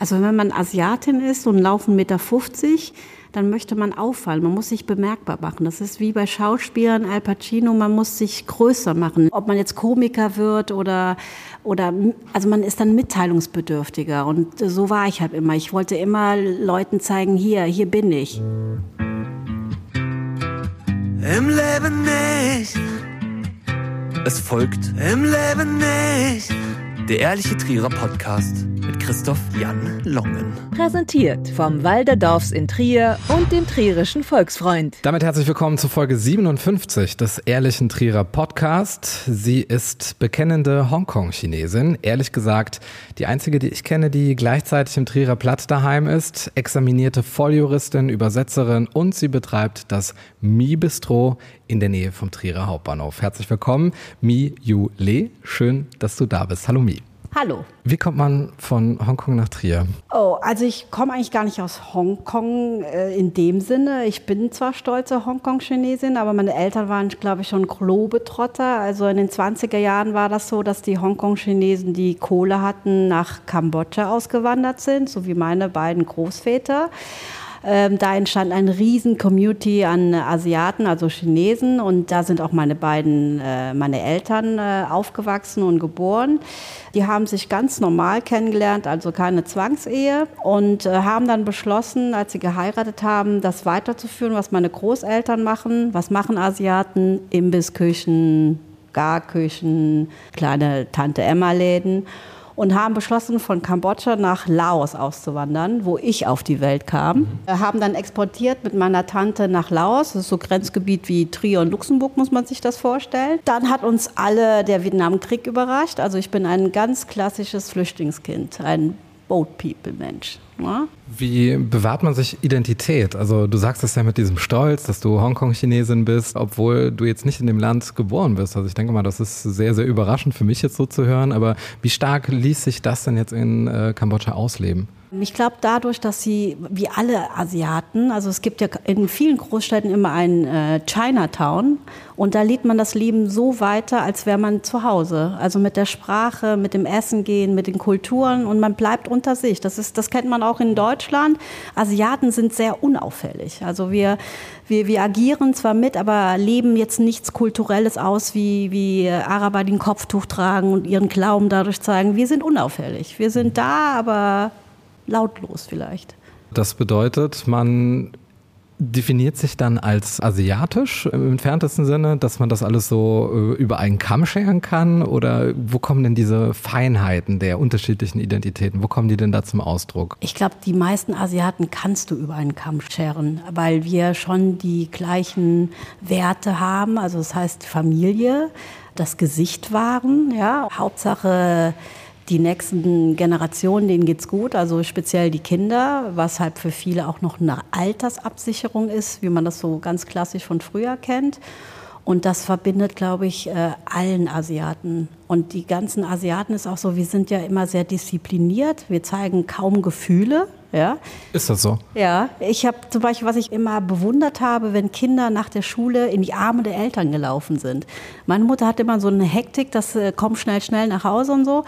Also wenn man Asiatin ist und laufen 1,50 Meter, dann möchte man auffallen. Man muss sich bemerkbar machen. Das ist wie bei Schauspielern, Al Pacino, man muss sich größer machen. Ob man jetzt Komiker wird oder, oder, also man ist dann mitteilungsbedürftiger. Und so war ich halt immer. Ich wollte immer Leuten zeigen, hier, hier bin ich. Im Leben nicht. Es folgt Im Leben nicht. Der ehrliche Trierer Podcast mit Christoph Jan Longen. Präsentiert vom Walderdorfs in Trier und dem Trierischen Volksfreund. Damit herzlich willkommen zu Folge 57 des Ehrlichen Trierer Podcast. Sie ist bekennende Hongkong-Chinesin. Ehrlich gesagt, die einzige, die ich kenne, die gleichzeitig im Trierer Platt daheim ist. Examinierte Volljuristin, Übersetzerin und sie betreibt das Mi Bistro in der Nähe vom Trierer Hauptbahnhof. Herzlich willkommen, Mi Yu Le. Schön, dass du da bist. Hallo Mi. Hallo. Wie kommt man von Hongkong nach Trier? Oh, also ich komme eigentlich gar nicht aus Hongkong äh, in dem Sinne. Ich bin zwar stolze Hongkong-Chinesin, aber meine Eltern waren, glaube ich, schon Globetrotter. Also in den 20er Jahren war das so, dass die Hongkong-Chinesen, die Kohle hatten, nach Kambodscha ausgewandert sind, so wie meine beiden Großväter. Ähm, da entstand eine riesen Community an Asiaten, also Chinesen. Und da sind auch meine beiden, äh, meine Eltern äh, aufgewachsen und geboren. Die haben sich ganz normal kennengelernt, also keine Zwangsehe. Und äh, haben dann beschlossen, als sie geheiratet haben, das weiterzuführen, was meine Großeltern machen. Was machen Asiaten? Imbissküchen, Garküchen, kleine Tante-Emma-Läden und haben beschlossen, von Kambodscha nach Laos auszuwandern, wo ich auf die Welt kam. Wir haben dann exportiert mit meiner Tante nach Laos. Das ist so Grenzgebiet wie Trier und Luxemburg, muss man sich das vorstellen. Dann hat uns alle der Vietnamkrieg überrascht. Also ich bin ein ganz klassisches Flüchtlingskind, ein Boat People Mensch. Ja? Wie bewahrt man sich Identität? Also du sagst es ja mit diesem Stolz, dass du Hongkong-Chinesin bist, obwohl du jetzt nicht in dem Land geboren bist. Also ich denke mal, das ist sehr, sehr überraschend für mich jetzt so zu hören. Aber wie stark ließ sich das denn jetzt in äh, Kambodscha ausleben? Ich glaube dadurch, dass sie, wie alle Asiaten, also es gibt ja in vielen Großstädten immer ein äh, Chinatown und da lebt man das Leben so weiter, als wäre man zu Hause. Also mit der Sprache, mit dem Essen gehen, mit den Kulturen und man bleibt unter sich. Das, ist, das kennt man auch in Deutschland. Asiaten sind sehr unauffällig. Also wir, wir, wir agieren zwar mit, aber leben jetzt nichts Kulturelles aus, wie, wie Araber, die ein Kopftuch tragen und ihren Glauben dadurch zeigen. Wir sind unauffällig. Wir sind da, aber lautlos vielleicht. Das bedeutet, man definiert sich dann als asiatisch im entferntesten Sinne, dass man das alles so äh, über einen Kamm scheren kann? Oder wo kommen denn diese Feinheiten der unterschiedlichen Identitäten, wo kommen die denn da zum Ausdruck? Ich glaube, die meisten Asiaten kannst du über einen Kamm scheren, weil wir schon die gleichen Werte haben. Also das heißt Familie, das Gesicht wahren, ja. Hauptsache die nächsten Generationen, denen geht's gut, also speziell die Kinder, was halt für viele auch noch eine Altersabsicherung ist, wie man das so ganz klassisch von früher kennt. Und das verbindet, glaube ich, äh, allen Asiaten. Und die ganzen Asiaten ist auch so, wir sind ja immer sehr diszipliniert, wir zeigen kaum Gefühle. Ja. Ist das so? Ja, ich habe zum Beispiel, was ich immer bewundert habe, wenn Kinder nach der Schule in die Arme der Eltern gelaufen sind. Meine Mutter hat immer so eine Hektik, dass äh, komm schnell, schnell nach Hause und so.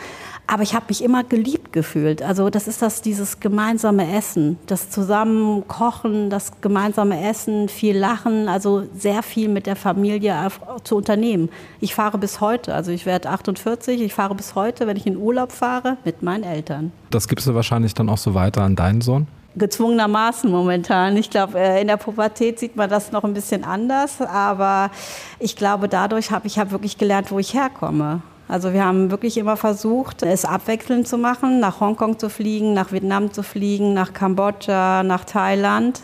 Aber ich habe mich immer geliebt gefühlt. Also das ist das, dieses gemeinsame Essen, das zusammen kochen, das gemeinsame Essen, viel lachen, also sehr viel mit der Familie zu unternehmen. Ich fahre bis heute, also ich werde 48, ich fahre bis heute, wenn ich in Urlaub fahre, mit meinen Eltern. Das gibst du wahrscheinlich dann auch so weiter an deinen Sohn? gezwungenermaßen momentan. Ich glaube, äh, in der Pubertät sieht man das noch ein bisschen anders, aber ich glaube, dadurch habe ich hab wirklich gelernt, wo ich herkomme. Also wir haben wirklich immer versucht, es abwechselnd zu machen, nach Hongkong zu fliegen, nach Vietnam zu fliegen, nach Kambodscha, nach Thailand.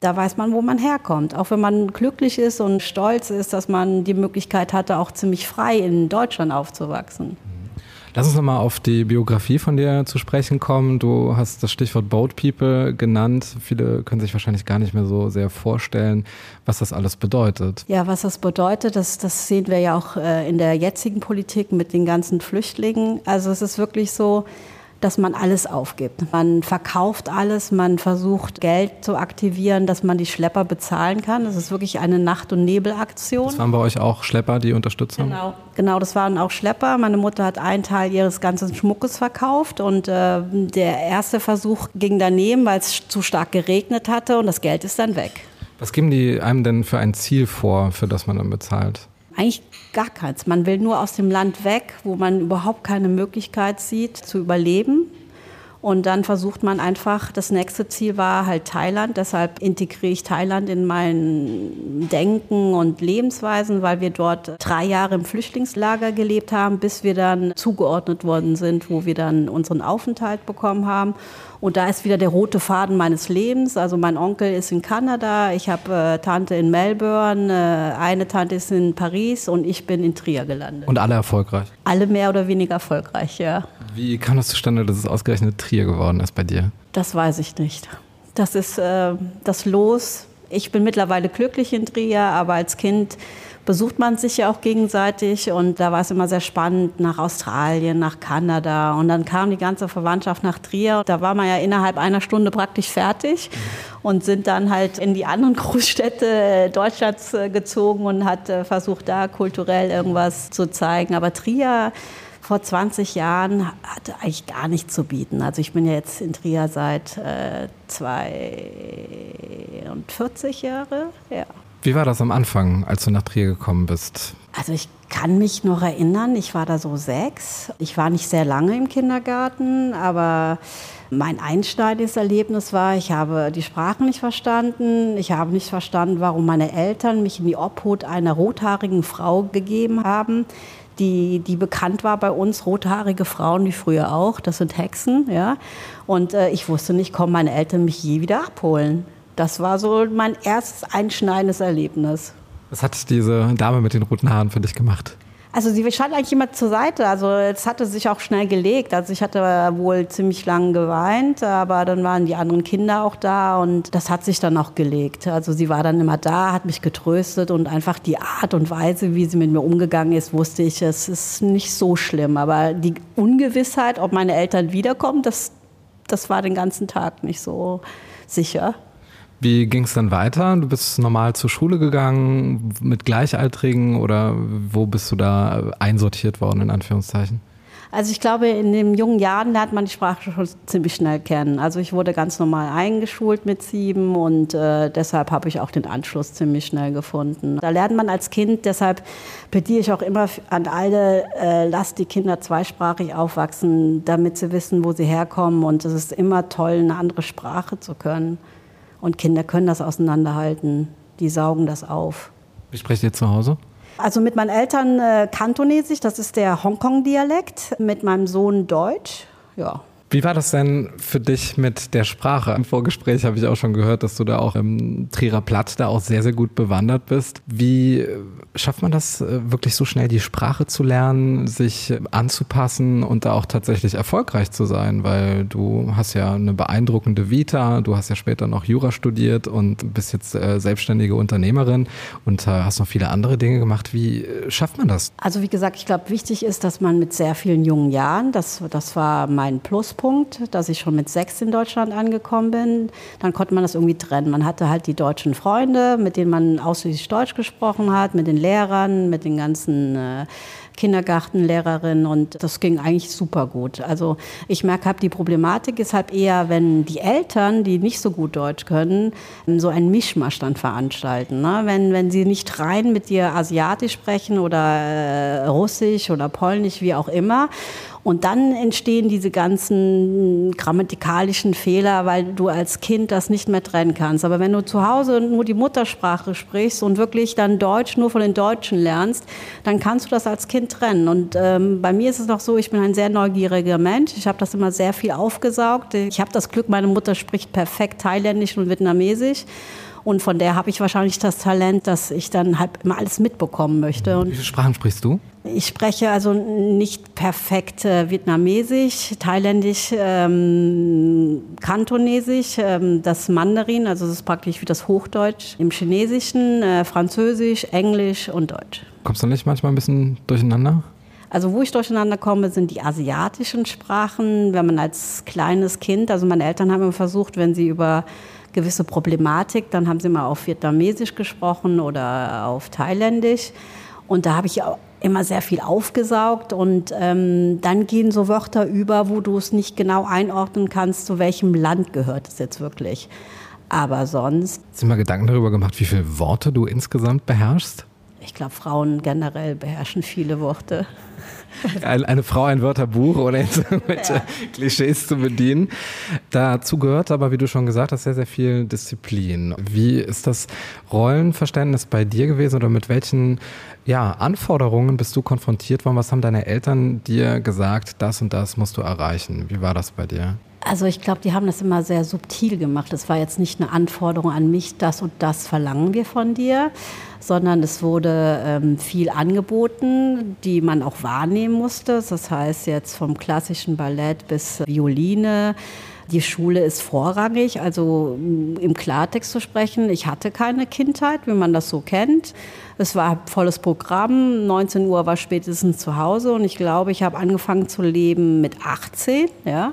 Da weiß man, wo man herkommt. Auch wenn man glücklich ist und stolz ist, dass man die Möglichkeit hatte, auch ziemlich frei in Deutschland aufzuwachsen. Lass uns nochmal auf die Biografie von dir zu sprechen kommen. Du hast das Stichwort Boat People genannt. Viele können sich wahrscheinlich gar nicht mehr so sehr vorstellen, was das alles bedeutet. Ja, was das bedeutet, das, das sehen wir ja auch äh, in der jetzigen Politik mit den ganzen Flüchtlingen. Also es ist wirklich so, dass man alles aufgibt. Man verkauft alles, man versucht Geld zu aktivieren, dass man die Schlepper bezahlen kann. Das ist wirklich eine Nacht- und Nebelaktion. Das waren bei euch auch Schlepper, die unterstützt haben? Genau, genau, das waren auch Schlepper. Meine Mutter hat einen Teil ihres ganzen Schmuckes verkauft und äh, der erste Versuch ging daneben, weil es zu stark geregnet hatte und das Geld ist dann weg. Was geben die einem denn für ein Ziel vor, für das man dann bezahlt? Eigentlich gar keins. Man will nur aus dem Land weg, wo man überhaupt keine Möglichkeit sieht, zu überleben. Und dann versucht man einfach, das nächste Ziel war halt Thailand. Deshalb integriere ich Thailand in mein Denken und Lebensweisen, weil wir dort drei Jahre im Flüchtlingslager gelebt haben, bis wir dann zugeordnet worden sind, wo wir dann unseren Aufenthalt bekommen haben. Und da ist wieder der rote Faden meines Lebens. Also mein Onkel ist in Kanada, ich habe äh, Tante in Melbourne, äh, eine Tante ist in Paris und ich bin in Trier gelandet. Und alle erfolgreich? Alle mehr oder weniger erfolgreich, ja. Wie kam das zustande, dass es ausgerechnet Trier geworden ist bei dir? Das weiß ich nicht. Das ist äh, das Los. Ich bin mittlerweile glücklich in Trier, aber als Kind besucht man sich ja auch gegenseitig und da war es immer sehr spannend nach Australien, nach Kanada und dann kam die ganze Verwandtschaft nach Trier. Da war man ja innerhalb einer Stunde praktisch fertig und sind dann halt in die anderen Großstädte Deutschlands äh, gezogen und hat äh, versucht, da kulturell irgendwas zu zeigen. Aber Trier vor 20 Jahren hatte eigentlich gar nichts zu bieten. Also ich bin ja jetzt in Trier seit äh, 42 Jahre. Ja. Wie war das am Anfang, als du nach Trier gekommen bist? Also ich kann mich noch erinnern, ich war da so sechs. Ich war nicht sehr lange im Kindergarten, aber mein einschneidendes Erlebnis war, ich habe die Sprache nicht verstanden. Ich habe nicht verstanden, warum meine Eltern mich in die Obhut einer rothaarigen Frau gegeben haben, die, die bekannt war bei uns, rothaarige Frauen, wie früher auch, das sind Hexen, ja. Und äh, ich wusste nicht, kommen meine Eltern mich je wieder abholen. Das war so mein erstes einschneidendes Erlebnis. Was hat diese Dame mit den roten Haaren für dich gemacht? Also sie stand eigentlich immer zur Seite. Also es hatte sich auch schnell gelegt. Also ich hatte wohl ziemlich lang geweint, aber dann waren die anderen Kinder auch da und das hat sich dann auch gelegt. Also sie war dann immer da, hat mich getröstet und einfach die Art und Weise, wie sie mit mir umgegangen ist, wusste ich, es ist nicht so schlimm. Aber die Ungewissheit, ob meine Eltern wiederkommen, das, das war den ganzen Tag nicht so sicher. Wie ging es dann weiter? Du bist normal zur Schule gegangen mit Gleichaltrigen oder wo bist du da einsortiert worden, in Anführungszeichen? Also ich glaube, in den jungen Jahren lernt man die Sprache schon ziemlich schnell kennen. Also ich wurde ganz normal eingeschult mit sieben und äh, deshalb habe ich auch den Anschluss ziemlich schnell gefunden. Da lernt man als Kind, deshalb plädiere ich auch immer an alle, äh, lasst die Kinder zweisprachig aufwachsen, damit sie wissen, wo sie herkommen. Und es ist immer toll, eine andere Sprache zu können. Und Kinder können das auseinanderhalten. Die saugen das auf. Wie sprecht ihr zu Hause? Also mit meinen Eltern äh, Kantonesisch, das ist der Hongkong-Dialekt. Mit meinem Sohn Deutsch. Ja, wie war das denn für dich mit der Sprache? Im Vorgespräch habe ich auch schon gehört, dass du da auch im Trierer Platt da auch sehr, sehr gut bewandert bist. Wie äh, schafft man das äh, wirklich so schnell, die Sprache zu lernen, sich anzupassen und da auch tatsächlich erfolgreich zu sein? Weil du hast ja eine beeindruckende Vita, du hast ja später noch Jura studiert und bist jetzt äh, selbstständige Unternehmerin und hast noch viele andere Dinge gemacht. Wie schafft man das? Also wie gesagt, ich glaube, wichtig ist, dass man mit sehr vielen jungen Jahren, das, das war mein Plus Pluspunkt, dass ich schon mit sechs in Deutschland angekommen bin. Dann konnte man das irgendwie trennen. Man hatte halt die deutschen Freunde, mit denen man ausschließlich Deutsch gesprochen hat, mit den Lehrern, mit den ganzen äh, Kindergartenlehrerin und das ging eigentlich super gut. Also ich merke, hab, die Problematik ist halt eher, wenn die Eltern, die nicht so gut Deutsch können, so einen Mischmasch dann veranstalten. Ne? Wenn, wenn sie nicht rein mit dir Asiatisch sprechen oder äh, Russisch oder Polnisch, wie auch immer, und dann entstehen diese ganzen grammatikalischen Fehler, weil du als Kind das nicht mehr trennen kannst. Aber wenn du zu Hause nur die Muttersprache sprichst und wirklich dann Deutsch nur von den Deutschen lernst, dann kannst du das als Kind trennen. Und ähm, bei mir ist es noch so, ich bin ein sehr neugieriger Mensch. Ich habe das immer sehr viel aufgesaugt. Ich habe das Glück, meine Mutter spricht perfekt Thailändisch und Vietnamesisch. Und von der habe ich wahrscheinlich das Talent, dass ich dann halt immer alles mitbekommen möchte. Und Wie viele Sprachen sprichst du? Ich spreche also nicht perfekt äh, Vietnamesisch, Thailändisch, ähm, Kantonesisch, ähm, das Mandarin, also das ist praktisch wie das Hochdeutsch, im Chinesischen, äh, Französisch, Englisch und Deutsch. Kommst du nicht manchmal ein bisschen durcheinander? Also wo ich durcheinander komme, sind die asiatischen Sprachen. Wenn man als kleines Kind, also meine Eltern haben immer versucht, wenn sie über gewisse Problematik, dann haben sie mal auf Vietnamesisch gesprochen oder auf Thailändisch. Und da habe ich auch immer sehr viel aufgesaugt und ähm, dann gehen so Wörter über, wo du es nicht genau einordnen kannst, zu welchem Land gehört es jetzt wirklich. Aber sonst. Hast du mal Gedanken darüber gemacht, wie viele Worte du insgesamt beherrschst? Ich glaube, Frauen generell beherrschen viele Worte. Eine, Frau, ein Wörterbuch, ohne jetzt irgendwelche ja. Klischees zu bedienen. Dazu gehört aber, wie du schon gesagt hast, sehr, sehr viel Disziplin. Wie ist das Rollenverständnis bei dir gewesen oder mit welchen ja, Anforderungen bist du konfrontiert worden? Was haben deine Eltern dir gesagt, das und das musst du erreichen? Wie war das bei dir? Also ich glaube, die haben das immer sehr subtil gemacht. Es war jetzt nicht eine Anforderung an mich, das und das verlangen wir von dir, sondern es wurde ähm, viel angeboten, die man auch wahrnehmen musste. Das heißt jetzt vom klassischen Ballett bis Violine. Die Schule ist vorrangig, also im Klartext zu sprechen. Ich hatte keine Kindheit, wie man das so kennt. Es war volles Programm. 19 Uhr war spätestens zu Hause und ich glaube, ich habe angefangen zu leben mit 18. Ja.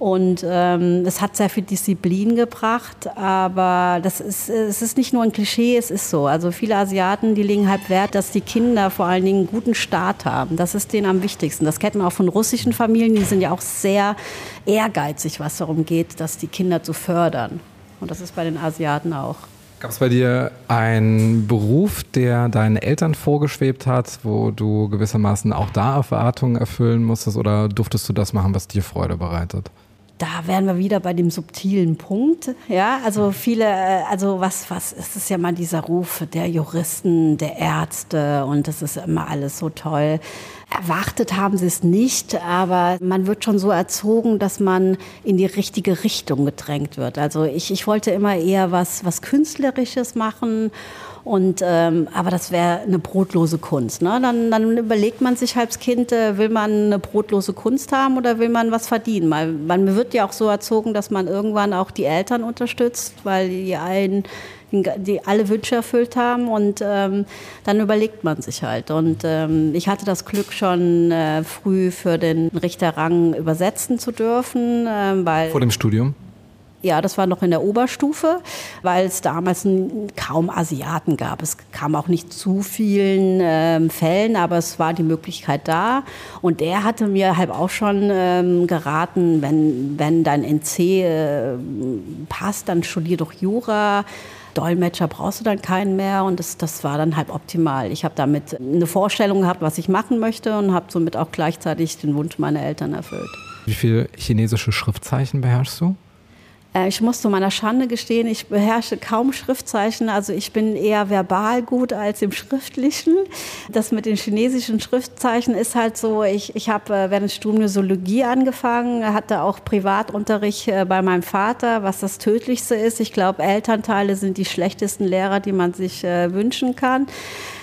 Und ähm, es hat sehr viel Disziplin gebracht, aber das ist, es ist nicht nur ein Klischee, es ist so. Also viele Asiaten, die legen halt Wert, dass die Kinder vor allen Dingen einen guten Start haben. Das ist denen am wichtigsten. Das kennt man auch von russischen Familien, die sind ja auch sehr ehrgeizig, was darum geht, dass die Kinder zu fördern. Und das ist bei den Asiaten auch. Gab es bei dir einen Beruf, der deinen Eltern vorgeschwebt hat, wo du gewissermaßen auch da Erwartungen erfüllen musstest oder durftest du das machen, was dir Freude bereitet? Da wären wir wieder bei dem subtilen Punkt. Ja, also viele, äh, also was, was ist es ja mal dieser Ruf der Juristen, der Ärzte und das ist immer alles so toll. Erwartet haben sie es nicht, aber man wird schon so erzogen, dass man in die richtige Richtung gedrängt wird. Also ich, ich wollte immer eher was, was Künstlerisches machen und, ähm, aber das wäre eine brotlose Kunst. Ne? Dann, dann überlegt man sich als Kind, äh, will man eine brotlose Kunst haben oder will man was verdienen? Man, man wird ja auch so erzogen, dass man irgendwann auch die Eltern unterstützt, weil die einen die alle Wünsche erfüllt haben und ähm, dann überlegt man sich halt. Und ähm, ich hatte das Glück schon äh, früh für den Richterrang übersetzen zu dürfen, äh, weil vor dem Studium. Ja, das war noch in der Oberstufe, weil es damals kaum Asiaten gab. Es kam auch nicht zu vielen ähm, Fällen, aber es war die Möglichkeit da. Und der hatte mir halt auch schon ähm, geraten, wenn, wenn dein NC äh, passt, dann studier doch Jura. Dolmetscher brauchst du dann keinen mehr und das, das war dann halt optimal. Ich habe damit eine Vorstellung gehabt, was ich machen möchte und habe somit auch gleichzeitig den Wunsch meiner Eltern erfüllt. Wie viele chinesische Schriftzeichen beherrschst du? Äh, ich muss zu meiner Schande gestehen, ich beherrsche kaum Schriftzeichen. Also ich bin eher verbal gut als im Schriftlichen. Das mit den chinesischen Schriftzeichen ist halt so, ich, ich habe äh, während des Studiums Zoologie angefangen, hatte auch Privatunterricht äh, bei meinem Vater, was das Tödlichste ist. Ich glaube, Elternteile sind die schlechtesten Lehrer, die man sich wünschen kann.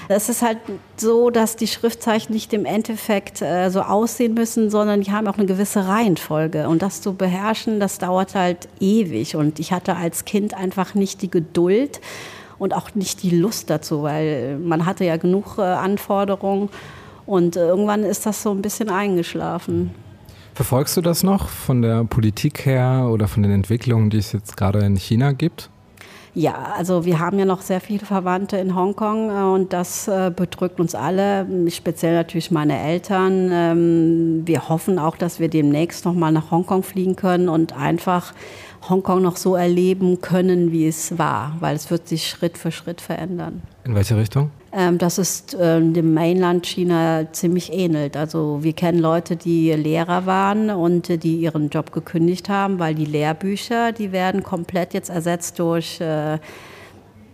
Es ist halt so, dass die Schriftzeichen nicht im Endeffekt äh, so aussehen müssen, sondern die haben auch eine gewisse Reihenfolge. Und das zu beherrschen, das dauert halt ewig. Und ich hatte als Kind einfach nicht die Geduld und auch nicht die Lust dazu, weil man hatte ja genug äh, Anforderungen. Und äh, irgendwann ist das so ein bisschen eingeschlafen. Verfolgst du das noch von der Politik her oder von den Entwicklungen, die es jetzt gerade in China gibt? Ja, also wir haben ja noch sehr viele Verwandte in Hongkong äh, und das äh, bedrückt uns alle, speziell natürlich meine Eltern. Ähm, wir hoffen auch, dass wir demnächst noch mal nach Hongkong fliegen können und einfach Hongkong noch so erleben können, wie es war, weil es wird sich Schritt für Schritt verändern. In welche Richtung? ähm, dass es äh, dem Mainland China ziemlich ähnelt. Also wir kennen Leute, die Lehrer waren und äh, die ihren Job gekündigt haben, weil die Lehrbücher, die werden komplett jetzt ersetzt durch äh,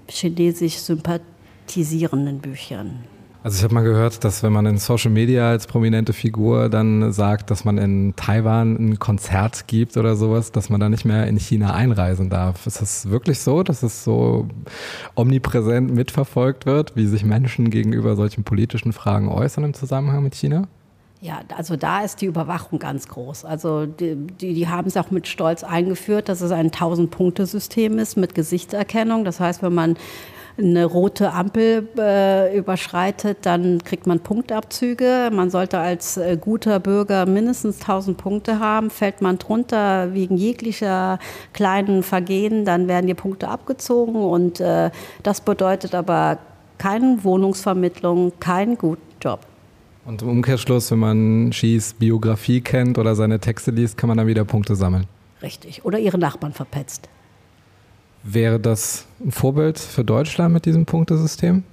chinesisch sympathisierenden Büchern. Also ich habe mal gehört, dass wenn man in Social Media als prominente Figur dann sagt, dass man in Taiwan ein Konzert gibt oder sowas, dass man da nicht mehr in China einreisen darf. Ist das wirklich so, dass es so omnipräsent mitverfolgt wird, wie sich Menschen gegenüber solchen politischen Fragen äußern im Zusammenhang mit China? Ja, also da ist die Überwachung ganz groß. Also die, die, die haben es auch mit Stolz eingeführt, dass es ein 1000-Punkte-System ist mit Gesichtserkennung. Das heißt, wenn man eine rote Ampel äh, überschreitet, dann kriegt man Punktabzüge. Man sollte als äh, guter Bürger mindestens 1000 Punkte haben. Fällt man drunter wegen jeglicher kleinen Vergehen, dann werden die Punkte abgezogen. Und äh, das bedeutet aber keine Wohnungsvermittlung, keinen guten Job. Und im Umkehrschluss, wenn man Skis Biografie kennt oder seine Texte liest, kann man dann wieder Punkte sammeln. Richtig. Oder ihre Nachbarn verpetzt. Wäre das ein Vorbild für Deutschland mit diesem Punktesystem?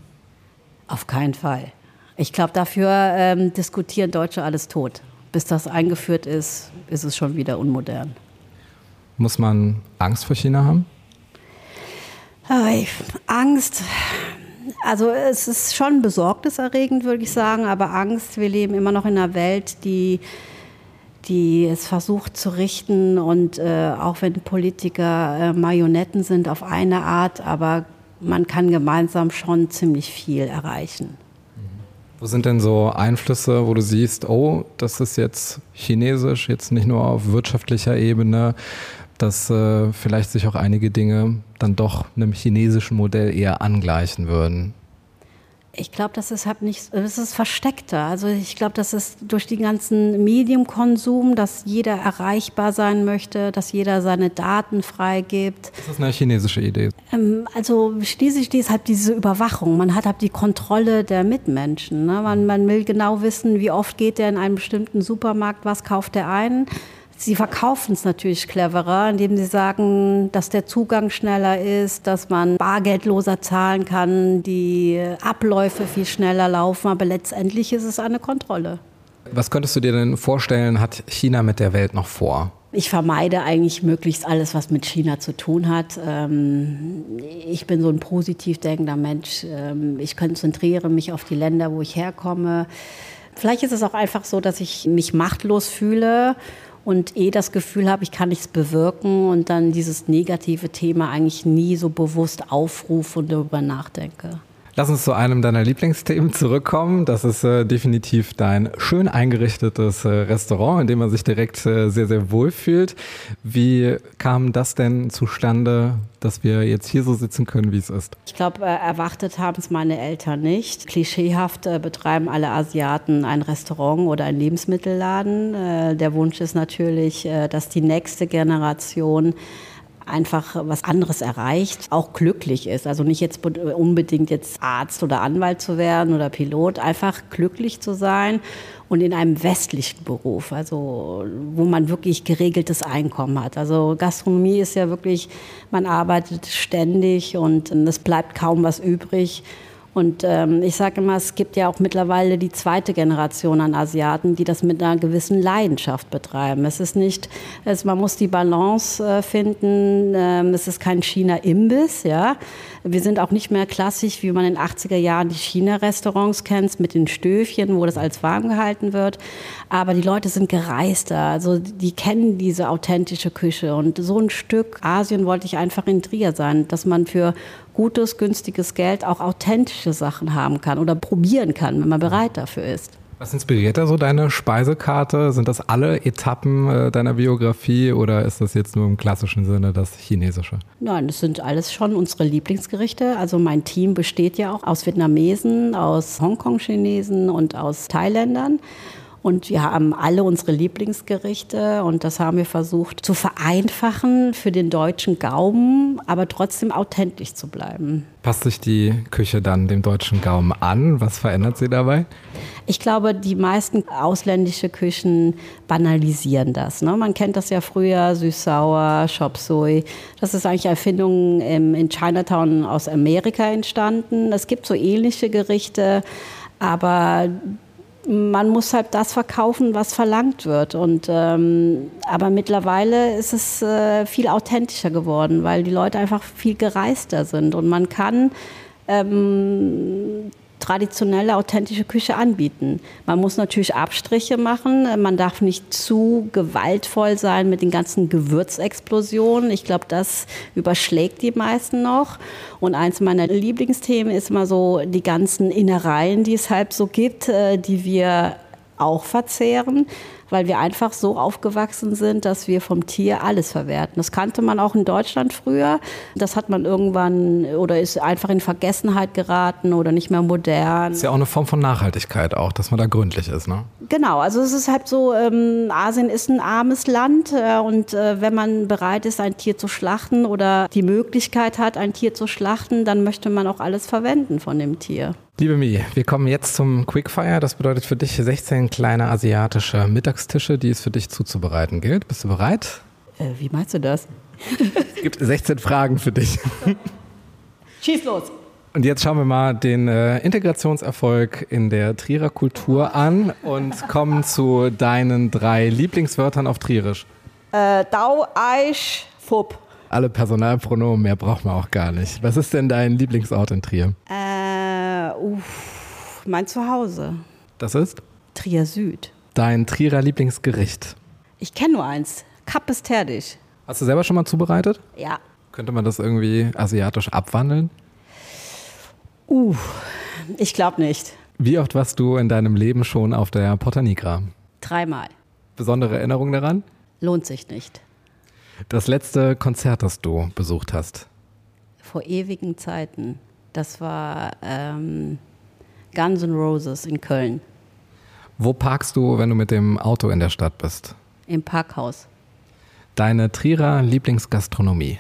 Auf keinen Fall. Ich glaube, dafür ähm, diskutieren Deutsche alles tot. Bis das eingeführt ist, ist es schon wieder unmodern. Muss man Angst vor China haben? Angst. Also es ist schon besorgniserregend, würde ich sagen, aber Angst, wir leben immer noch in einer Welt, die die es versucht zu richten und äh, auch wenn Politiker äh, Marionetten sind auf eine Art, aber man kann gemeinsam schon ziemlich viel erreichen. Wo sind denn so Einflüsse, wo du siehst, oh, das ist jetzt chinesisch, jetzt nicht nur auf wirtschaftlicher Ebene, dass äh, vielleicht sich auch einige Dinge dann doch einem chinesischen Modell eher angleichen würden? Ich glaube, das ist halt nicht, das ist versteckter. Also ich glaube, das ist durch den ganzen Mediumkonsum, dass jeder erreichbar sein möchte, dass jeder seine Daten freigibt. Das ist eine chinesische Idee. Ähm, also schließlich ist halt diese Überwachung. Man hat halt die Kontrolle der Mitmenschen. Ne? Man, man will genau wissen, wie oft geht der in einen bestimmten Supermarkt, was kauft der ein. Sie verkaufen es natürlich cleverer, indem sie sagen, dass der Zugang schneller ist, dass man bargeldloser zahlen kann, die Abläufe viel schneller laufen, aber letztendlich ist es eine Kontrolle. Was könntest du dir denn vorstellen, hat China mit der Welt noch vor? Ich vermeide eigentlich möglichst alles, was mit China zu tun hat. Ähm, ich bin so ein positiv denkender Mensch. Ähm, ich konzentriere mich auf die Länder, wo ich herkomme. Vielleicht ist es auch einfach so, dass ich mich machtlos fühle und eh das Gefühl habe, ich kann nichts bewirken und dann dieses negative Thema eigentlich nie so bewusst aufrufe und darüber nachdenke. Lass uns zu einem deiner Lieblingsthemen zurückkommen. Das ist äh, definitiv dein schön eingerichtetes äh, Restaurant, in dem man sich direkt äh, sehr, sehr wohl fühlt. Wie kam das denn zustande, dass wir jetzt hier so sitzen können, wie es ist? Ich glaube, äh, erwartet haben es meine Eltern nicht. Klischeehaft äh, betreiben alle Asiaten ein Restaurant oder einen Lebensmittelladen. Äh, der Wunsch ist natürlich, dass die nächste Generation einfach was anderes erreicht, auch glücklich ist. Also nicht jetzt unbedingt jetzt Arzt oder Anwalt zu werden oder Pilot, einfach glücklich zu sein und in einem westlichen Beruf, also wo man wirklich geregeltes Einkommen hat. Also Gastronomie ist ja wirklich, man arbeitet ständig und es bleibt kaum was übrig. Und ähm, ich sage immer, es gibt ja auch mittlerweile die zweite Generation an Asiaten, die das mit einer gewissen Leidenschaft betreiben. Es ist nicht, es, man muss die Balance äh, finden. Ähm, es ist kein China-Imbiss, ja. Wir sind auch nicht mehr klassisch, wie man in den 80er Jahren die China-Restaurants kennt, mit den Stöfchen, wo das als warm gehalten wird. Aber die Leute sind gereister, also die kennen diese authentische Küche. Und so ein Stück Asien wollte ich einfach in Trier sein, dass man für gutes, günstiges Geld auch authentische Sachen haben kann oder probieren kann, wenn man bereit dafür ist. Was inspiriert da so deine Speisekarte? Sind das alle Etappen äh, deiner Biografie oder ist das jetzt nur im klassischen Sinne das Chinesische? Nein, das sind alles schon unsere Lieblingsgerichte. Also mein Team besteht ja auch aus Vietnamesen, aus Hongkong-Chinesen und aus Thailändern. Und wir haben alle unsere Lieblingsgerichte und das haben wir versucht zu vereinfachen für den deutschen Gaumen, aber trotzdem authentisch zu bleiben. Passt sich die Küche dann dem deutschen Gaumen an? Was verändert sie dabei? Ich glaube, die meisten ausländische Küchen banalisieren das. Ne? Man kennt das ja früher, süß-sauer, Chop Suey. Das ist eigentlich Erfindung in Chinatown aus Amerika entstanden. Es gibt so ähnliche Gerichte, aber man muss halt das verkaufen, was verlangt wird. Und, ähm, aber mittlerweile ist es äh, viel authentischer geworden, weil die Leute einfach viel gereister sind. Und man kann ähm, traditionelle, authentische Küche anbieten. Man muss natürlich Abstriche machen. Man darf nicht zu gewaltvoll sein mit den ganzen Gewürzexplosionen. Ich glaube, das überschlägt die meisten noch. Und eins meiner Lieblingsthemen ist immer so die ganzen Innereien, die es halt so gibt, äh, die wir auch verzehren. Weil wir einfach so aufgewachsen sind, dass wir vom Tier alles verwerten. Das kannte man auch in Deutschland früher. Das hat man irgendwann oder ist einfach in Vergessenheit geraten oder nicht mehr modern. Ist ja auch eine Form von Nachhaltigkeit auch, dass man da gründlich ist, ne? Genau, also es ist halt so, ähm, Asien ist ein armes Land äh, und äh, wenn man bereit ist, ein Tier zu schlachten oder die Möglichkeit hat, ein Tier zu schlachten, dann möchte man auch alles verwenden von dem Tier. Liebe Mi, wir kommen jetzt zum Quickfire. Das bedeutet für dich 16 kleine asiatische Mittagstische, die es für dich zuzubereiten gilt. Bist du bereit? Äh, wie meinst du das? Es gibt 16 Fragen für dich. Schieß los! Und jetzt schauen wir mal den äh, Integrationserfolg in der Trierer Kultur an und kommen zu deinen drei Lieblingswörtern auf Trierisch. Äh, Dau, Eich, Fupp. Alle Personalpronomen, mehr braucht man auch gar nicht. Was ist denn dein Lieblingsort in Trier? Äh, uff, mein Zuhause. Das ist Trier Süd. dein Trierer Lieblingsgericht. Ich kenne nur eins. Kappes Terdig. Hast du selber schon mal zubereitet? Ja. Könnte man das irgendwie asiatisch abwandeln? Uh, ich glaube nicht. Wie oft warst du in deinem Leben schon auf der Porta Nigra? Dreimal. Besondere Erinnerung daran? Lohnt sich nicht. Das letzte Konzert, das du besucht hast. Vor ewigen Zeiten. Das war ähm, Guns N' Roses in Köln. Wo parkst du, wenn du mit dem Auto in der Stadt bist? Im Parkhaus. Deine Trierer Lieblingsgastronomie.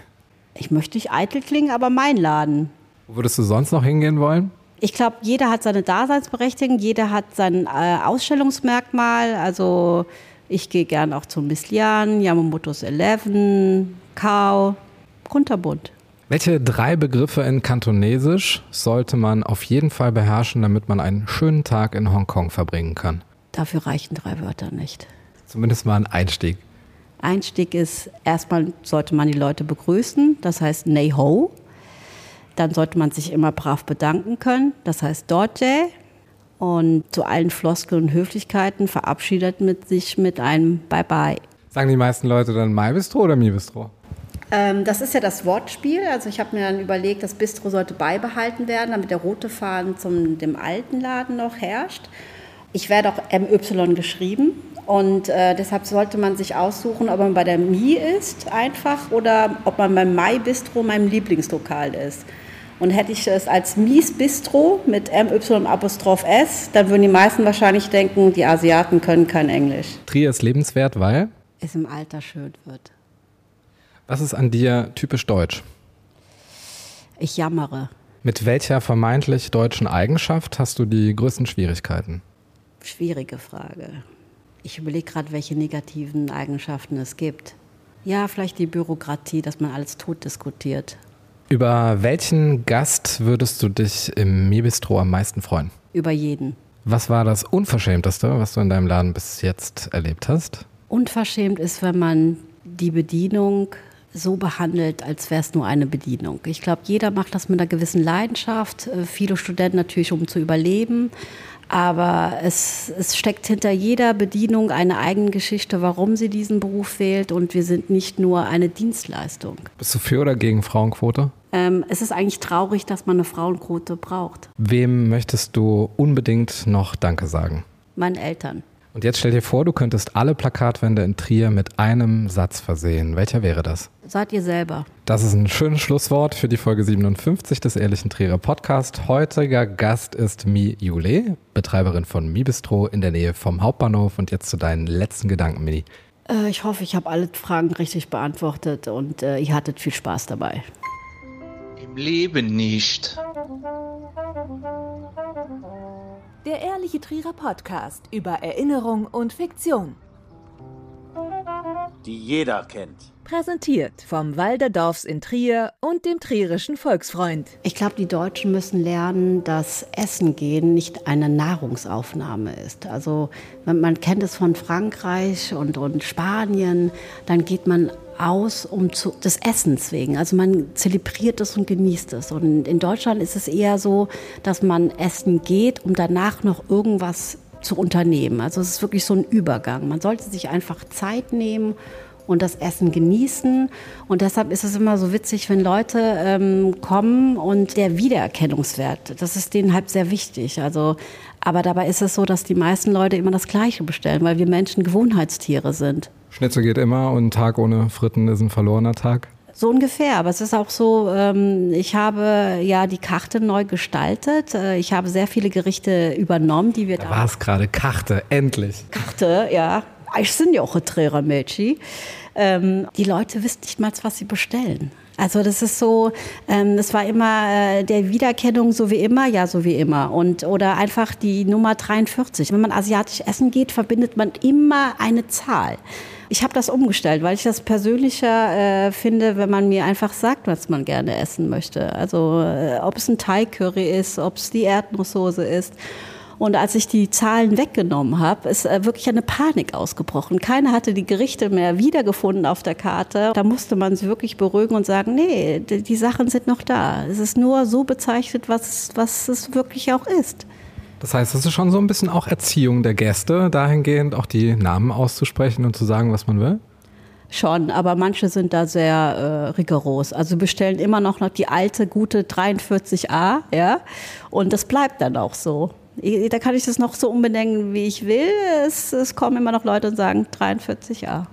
Ich möchte nicht eitel klingen, aber mein Laden. Wo würdest du sonst noch hingehen wollen? Ich glaube, jeder hat seine Daseinsberechtigung, jeder hat sein äh, Ausstellungsmerkmal. Also ich gehe gern auch zum Mislian, Yamamoto's Eleven, Kao, kunterbunt. Welche drei Begriffe in Kantonesisch sollte man auf jeden Fall beherrschen, damit man einen schönen Tag in Hongkong verbringen kann? Dafür reichen drei Wörter nicht. Zumindest mal ein Einstieg. Einstieg ist, erstmal sollte man die Leute begrüßen, das heißt Nei Ho. Dann sollte man sich immer brav bedanken können, das heißt Dorje. Und zu allen Floskeln und Höflichkeiten verabschiedet mit sich mit einem Bye-bye. Sagen die meisten Leute dann Mai Bistro oder Mi Bistro? Ähm, das ist ja das Wortspiel. Also ich habe mir dann überlegt, das Bistro sollte beibehalten werden, damit der rote Faden zum dem alten Laden noch herrscht. Ich werde auch MY geschrieben und äh, deshalb sollte man sich aussuchen, ob man bei der Mi ist einfach oder ob man beim Mai Bistro meinem Lieblingslokal ist. Und hätte ich es als Mies Bistro mit MY Apostroph S, dann würden die meisten wahrscheinlich denken, die Asiaten können kein Englisch. Trier ist lebenswert, weil? Es im Alter schön wird. Was ist an dir typisch deutsch? Ich jammere. Mit welcher vermeintlich deutschen Eigenschaft hast du die größten Schwierigkeiten? Schwierige Frage. Ich überlege gerade, welche negativen Eigenschaften es gibt. Ja, vielleicht die Bürokratie, dass man alles tot diskutiert. Über welchen Gast würdest du dich im Mi-Bistro am meisten freuen? Über jeden. Was war das Unverschämteste, was du in deinem Laden bis jetzt erlebt hast? Unverschämt ist, wenn man die Bedienung so behandelt, als wäre es nur eine Bedienung. Ich glaube, jeder macht das mit einer gewissen Leidenschaft. Äh, Viele Studenten natürlich, um zu überleben. Aber es, es steckt hinter jeder Bedienung eine eigene Geschichte, warum sie diesen Beruf wählt. Und wir sind nicht nur eine Dienstleistung. Bist du für oder gegen Frauenquote? Ähm, es ist eigentlich traurig, dass man eine Frauenquote braucht. Wem möchtest du unbedingt noch Danke sagen? Meinen Eltern. Und jetzt stell dir vor, du könntest alle Plakatwände in Trier mit einem Satz versehen. Welcher wäre das? Seid ihr selber. Das ist ein schönes Schlusswort für die Folge 57 des Ehrlichen Trierer Podcast. Heutiger Gast ist Mi Jule, Betreiberin von Mi Bistro in der Nähe vom Hauptbahnhof. Und jetzt zu deinen letzten Gedanken, Mini. Äh, ich hoffe, ich habe alle Fragen richtig beantwortet und äh, ihr hattet viel Spaß dabei. Im Leben nicht. Der Ehrliche Trierer Podcast über Erinnerung und Fiktion. die jeder kennt. Präsentiert vom Walderdorfs in Trier und dem Trierischen Volksfreund. Ich glaube, die Deutschen müssen lernen, dass Essen gehen nicht eine Nahrungsaufnahme ist. Also man, man kennt es von Frankreich und, und Spanien, dann geht man aus um zu, des Essens wegen. Also man zelebriert es und genießt es. Und in Deutschland ist es eher so, dass man essen geht, um danach noch irgendwas zu unternehmen. Also es ist wirklich so ein Übergang. Man sollte sich einfach Zeit nehmen und das Essen genießen. Und deshalb ist es immer so witzig, wenn Leute ähm, kommen und der Wiedererkennungswert, das ist denen halt sehr wichtig. Also, aber dabei ist es so, dass die meisten Leute immer das Gleiche bestellen, weil wir Menschen Gewohnheitstiere sind. Schnitzel geht immer und ein Tag ohne Fritten ist ein verlorener Tag. So ungefähr, aber es ist auch so, ähm, ich habe ja die Karte neu gestaltet. Äh, ich habe sehr viele Gerichte übernommen, die wir da. War es gerade Karte, endlich. Karte, ja. Ich sind ja auch ein Träger Mädchen. Ähm, die Leute wissen nicht mal, was sie bestellen. Also das ist so, ähm, das war immer äh, der Wiedererkennung so wie immer, ja so wie immer und oder einfach die Nummer 43. Wenn man asiatisch essen geht, verbindet man immer eine Zahl. Ich habe das umgestellt, weil ich das persönlicher äh, finde, wenn man mir einfach sagt, was man gerne essen möchte. Also äh, ob es ein Thai-Curry ist, ob es die Erdnusssoße ist. Und als ich die Zahlen weggenommen habe, ist äh, wirklich eine Panik ausgebrochen. Keiner hatte die Gerichte mehr wiedergefunden auf der Karte. Da musste man sie wirklich beruhigen und sagen, nee, die Sachen sind noch da. Es ist nur so bezeichnet, was, was es wirklich auch ist. Das heißt, es ist schon so ein bisschen auch Erziehung der Gäste, dahingehend auch die Namen auszusprechen und zu sagen, was man will? Schon, aber manche sind da sehr äh, rigoros. Also bestellen immer noch, noch die alte, gute 43a, ja, und das bleibt dann auch so. Da kann ich das noch so umbenennen, wie ich will. Es, es kommen immer noch Leute und sagen 43a.